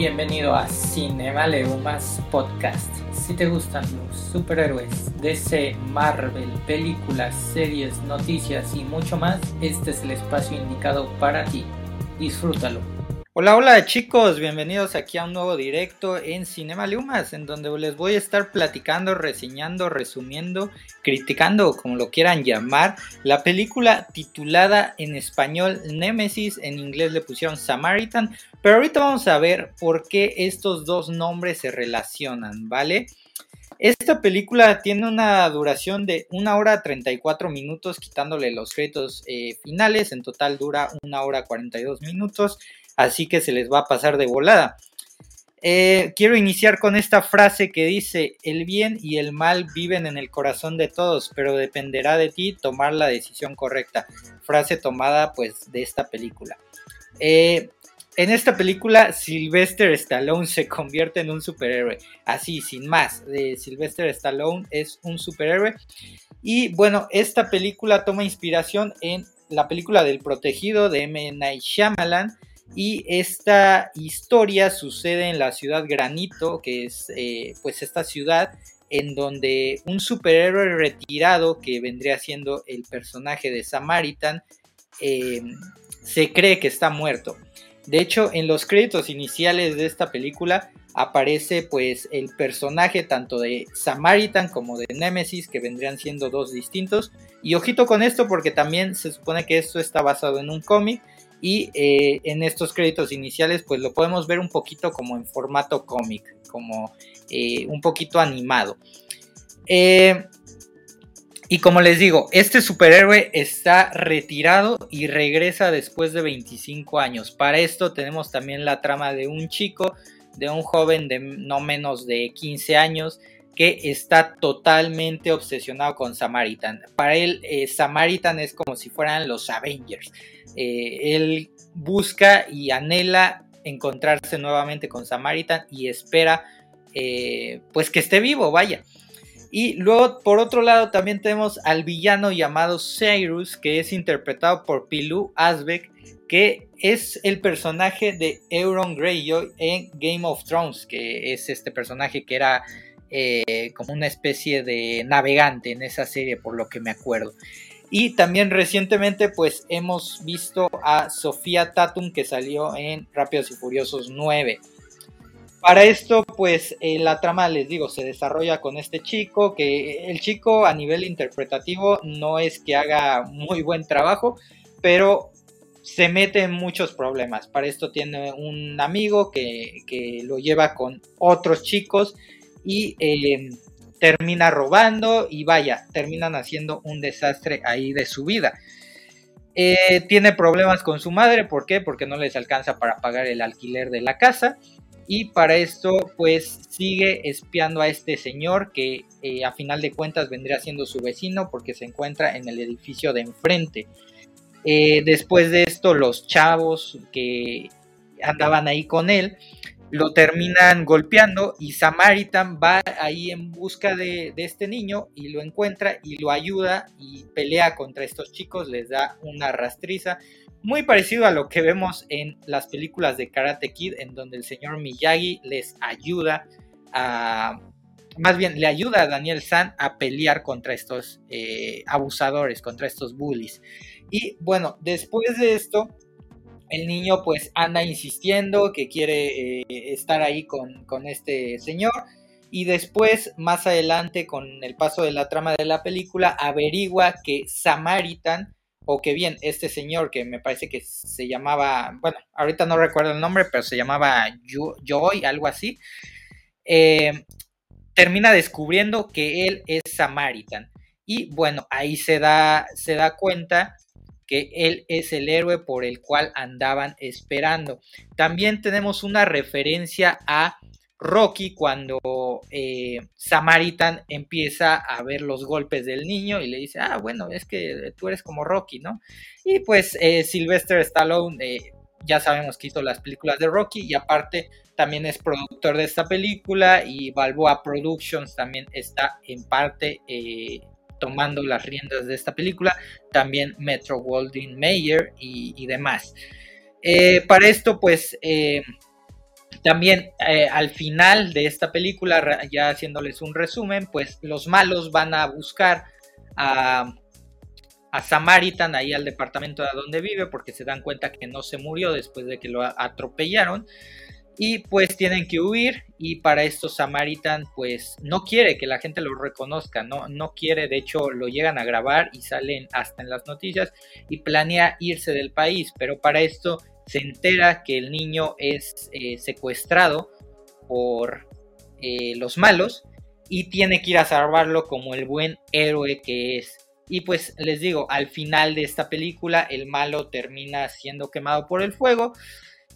Bienvenido a Cinema Leumas Podcast. Si te gustan los superhéroes, DC, Marvel, películas, series, noticias y mucho más, este es el espacio indicado para ti. Disfrútalo. Hola, hola chicos, bienvenidos aquí a un nuevo directo en Cinema Lumas, en donde les voy a estar platicando, reseñando, resumiendo, criticando, como lo quieran llamar, la película titulada en español Nemesis, en inglés le pusieron Samaritan, pero ahorita vamos a ver por qué estos dos nombres se relacionan, ¿vale? Esta película tiene una duración de 1 hora 34 minutos, quitándole los créditos eh, finales. En total dura 1 hora 42 minutos así que se les va a pasar de volada. Eh, quiero iniciar con esta frase que dice, el bien y el mal viven en el corazón de todos, pero dependerá de ti tomar la decisión correcta. Frase tomada pues de esta película. Eh, en esta película Sylvester Stallone se convierte en un superhéroe, así sin más. Eh, Sylvester Stallone es un superhéroe y bueno, esta película toma inspiración en la película del protegido de M. Night Shyamalan y esta historia sucede en la ciudad Granito, que es eh, pues esta ciudad en donde un superhéroe retirado que vendría siendo el personaje de Samaritan em, se cree que está muerto. De hecho, en los créditos iniciales de esta película aparece pues el personaje tanto de Samaritan como de Nemesis que vendrían siendo dos distintos. Y ojito con esto porque también se supone que esto está basado en un cómic y eh, en estos créditos iniciales pues lo podemos ver un poquito como en formato cómic, como eh, un poquito animado. Eh, y como les digo, este superhéroe está retirado y regresa después de 25 años. Para esto tenemos también la trama de un chico, de un joven de no menos de 15 años, que está totalmente obsesionado con Samaritan. Para él, Samaritan es como si fueran los Avengers. Eh, él busca y anhela encontrarse nuevamente con Samaritan y espera eh, pues que esté vivo, vaya. Y luego, por otro lado, también tenemos al villano llamado Cyrus, que es interpretado por Pilu Asbeck, que es el personaje de Euron Greyjoy en Game of Thrones, que es este personaje que era eh, como una especie de navegante en esa serie, por lo que me acuerdo. Y también recientemente pues hemos visto a Sofía Tatum que salió en Rápidos y Furiosos 9. Para esto pues eh, la trama les digo se desarrolla con este chico que el chico a nivel interpretativo no es que haga muy buen trabajo pero se mete en muchos problemas. Para esto tiene un amigo que, que lo lleva con otros chicos y eh, termina robando y vaya, terminan haciendo un desastre ahí de su vida. Eh, tiene problemas con su madre, ¿por qué? Porque no les alcanza para pagar el alquiler de la casa. Y para esto, pues sigue espiando a este señor que eh, a final de cuentas vendría siendo su vecino porque se encuentra en el edificio de enfrente. Después de esto, los chavos que andaban ahí con él lo terminan golpeando y Samaritan va ahí en busca de, este niño y lo encuentra y lo ayuda y pelea contra estos chicos, les da una rastriza, muy parecido a lo que vemos en las películas de Karate Kid, en donde el señor Miyagi les ayuda a, más bien le ayuda a Daniel San a pelear contra estos eh, abusadores, contra estos bullies. Y bueno, después de esto, el niño pues anda insistiendo que quiere eh, estar ahí con, este señor y después más adelante con el paso de la trama de la película averigua que Samaritan o que bien este señor que me parece que se llamaba bueno ahorita no recuerdo el nombre pero se llamaba Joy algo así eh, termina descubriendo que él es Samaritan. Y bueno ahí se da se da cuenta que él es el héroe por el cual andaban esperando. También tenemos una referencia a Rocky cuando eh, Samaritan empieza a ver los golpes del niño y le dice, ah, bueno, es que tú eres como Rocky, ¿no? Y pues eh, Sylvester Stallone, eh, ya sabemos que hizo las películas de Rocky y aparte también es productor de esta película y Balboa Productions también está en parte tomando las riendas de esta película, también Metro Goldwyn Mayer y, demás. Eh, para esto, pues, eh, También eh, al final de esta película, ya haciéndoles un resumen, pues los malos van a buscar a, a Samaritan ahí al departamento de donde vive porque se dan cuenta que no se murió después de que lo atropellaron y pues tienen que huir y para esto Samaritan pues no quiere que la gente lo reconozca, no, no quiere, de hecho lo llegan a grabar y salen hasta en las noticias y planea irse del país, pero para esto se entera que el niño es eh, secuestrado por eh, los malos y tiene que ir a salvarlo como el buen héroe que es. Y pues les digo, al final de esta película el malo termina siendo quemado por el fuego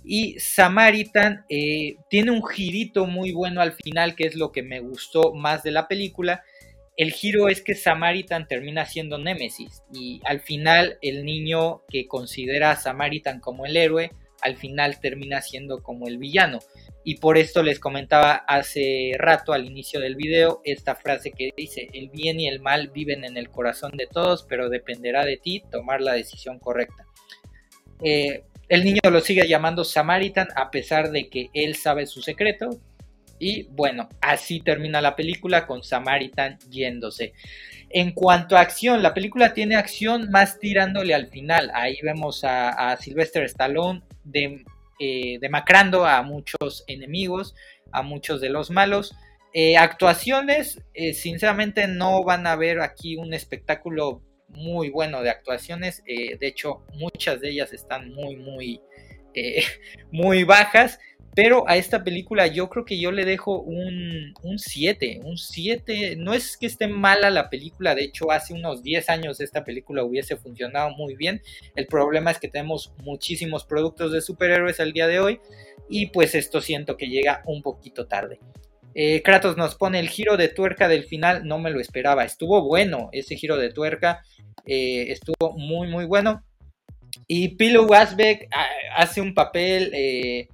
y Samaritan eh, tiene un girito muy bueno al final, que es lo que me gustó más de la película. El giro es que Samaritan termina siendo Némesis y al final el niño que considera a Samaritan como el héroe, al final termina siendo como el villano. Y por esto les comentaba hace rato al inicio del video esta frase que dice, el bien y el mal viven en el corazón de todos, pero dependerá de ti tomar la decisión correcta. Eh, el niño lo sigue llamando Samaritan a pesar de que él sabe su secreto. Y bueno, así termina la película con Samaritan yéndose. En cuanto a acción, la película tiene acción más tirándole al final. Ahí vemos a, Sylvester Stallone eh, demacrando a muchos enemigos, a muchos de los malos. Eh, actuaciones, eh, sinceramente no van a ver aquí un espectáculo muy bueno de actuaciones. Eh, de hecho, muchas de ellas están muy, muy, eh, muy bajas. Pero a esta película yo creo que yo le dejo un 7, un 7. No es que esté mala la película, de hecho hace unos 10 años esta película hubiese funcionado muy bien. El problema es que tenemos muchísimos productos de superhéroes al día de hoy y pues esto siento que llega un poquito tarde. Eh, Kratos nos pone el giro de tuerca del final, no me lo esperaba. Estuvo bueno ese giro de tuerca, eh, estuvo muy, muy bueno. Y Pilo Wasbeck ah, hace un papel eh,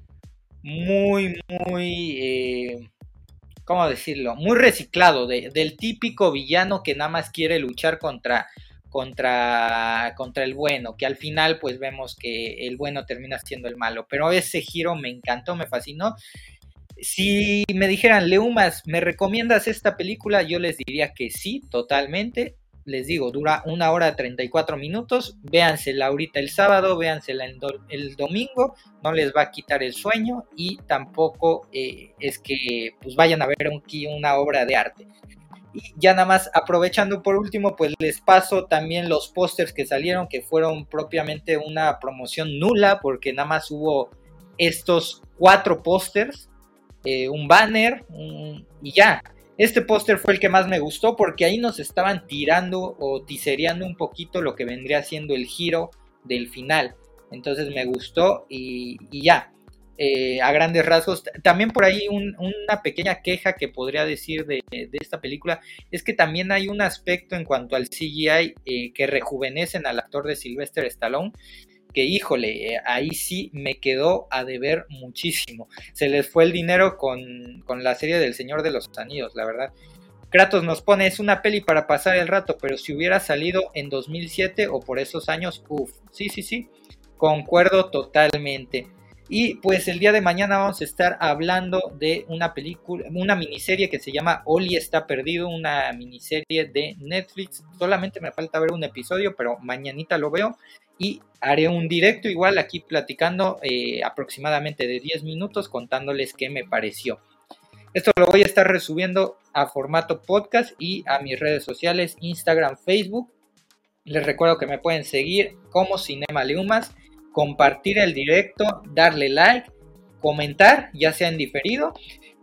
muy, muy, ¿cómo decirlo? Muy reciclado, del típico villano que nada más quiere luchar contra, contra, contra el bueno, que al final pues vemos que el bueno termina siendo el malo. Pero ese giro me encantó, me fascinó si me dijeran, Leumas, ¿me recomiendas esta película? Yo les diría que sí, totalmente. Les digo, dura una hora 34 minutos. Véansela ahorita el sábado, véansela el, domingo. No les va a quitar el sueño y tampoco eh, es que pues vayan a ver aquí una obra de arte. Y ya nada más aprovechando por último, pues les paso también los pósters que salieron, que fueron propiamente una promoción nula, porque nada más hubo estos cuatro pósters eh, un banner y ya. Este póster fue el que más me gustó porque ahí nos estaban tirando o tisereando un poquito lo que vendría siendo el giro del final. Entonces me gustó y, ya. Eh, a grandes rasgos. También por ahí una pequeña queja que podría decir de, esta película es que también hay un aspecto en cuanto al CGI eh, que rejuvenecen al actor de Sylvester Stallone que híjole, eh, ahí sí me quedó a deber muchísimo. Se les fue el dinero con, la serie del Señor de los Anillos, la verdad. Kratos nos pone, es una peli para pasar el rato, pero si hubiera salido en 2007 o por esos años, uff, sí, sí, sí, concuerdo totalmente. Y pues el día de mañana vamos a estar hablando de una película, una miniserie que se llama Oli está perdido, una miniserie de Netflix. Solamente me falta ver un episodio, pero mañanita lo veo y haré un directo igual aquí platicando eh, aproximadamente de 10 minutos contándoles qué me pareció. Esto lo voy a estar resubiendo a formato podcast y a mis redes sociales Instagram, Facebook. Les recuerdo que me pueden seguir como Cinema Leumas, compartir el directo, darle like, comentar, ya sea en diferido,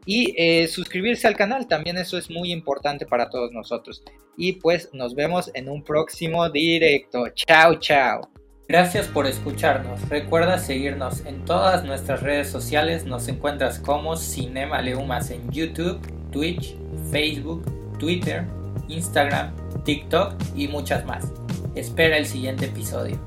y eh, suscribirse al canal. También eso es muy importante para todos nosotros. Y pues nos vemos en un próximo directo. Chao, chao. Gracias por escucharnos. Recuerda seguirnos en todas nuestras redes sociales. Nos encuentras como Cinema Leumas en YouTube, Twitch, Facebook, Twitter, Instagram, TikTok y muchas más. Espera el siguiente episodio.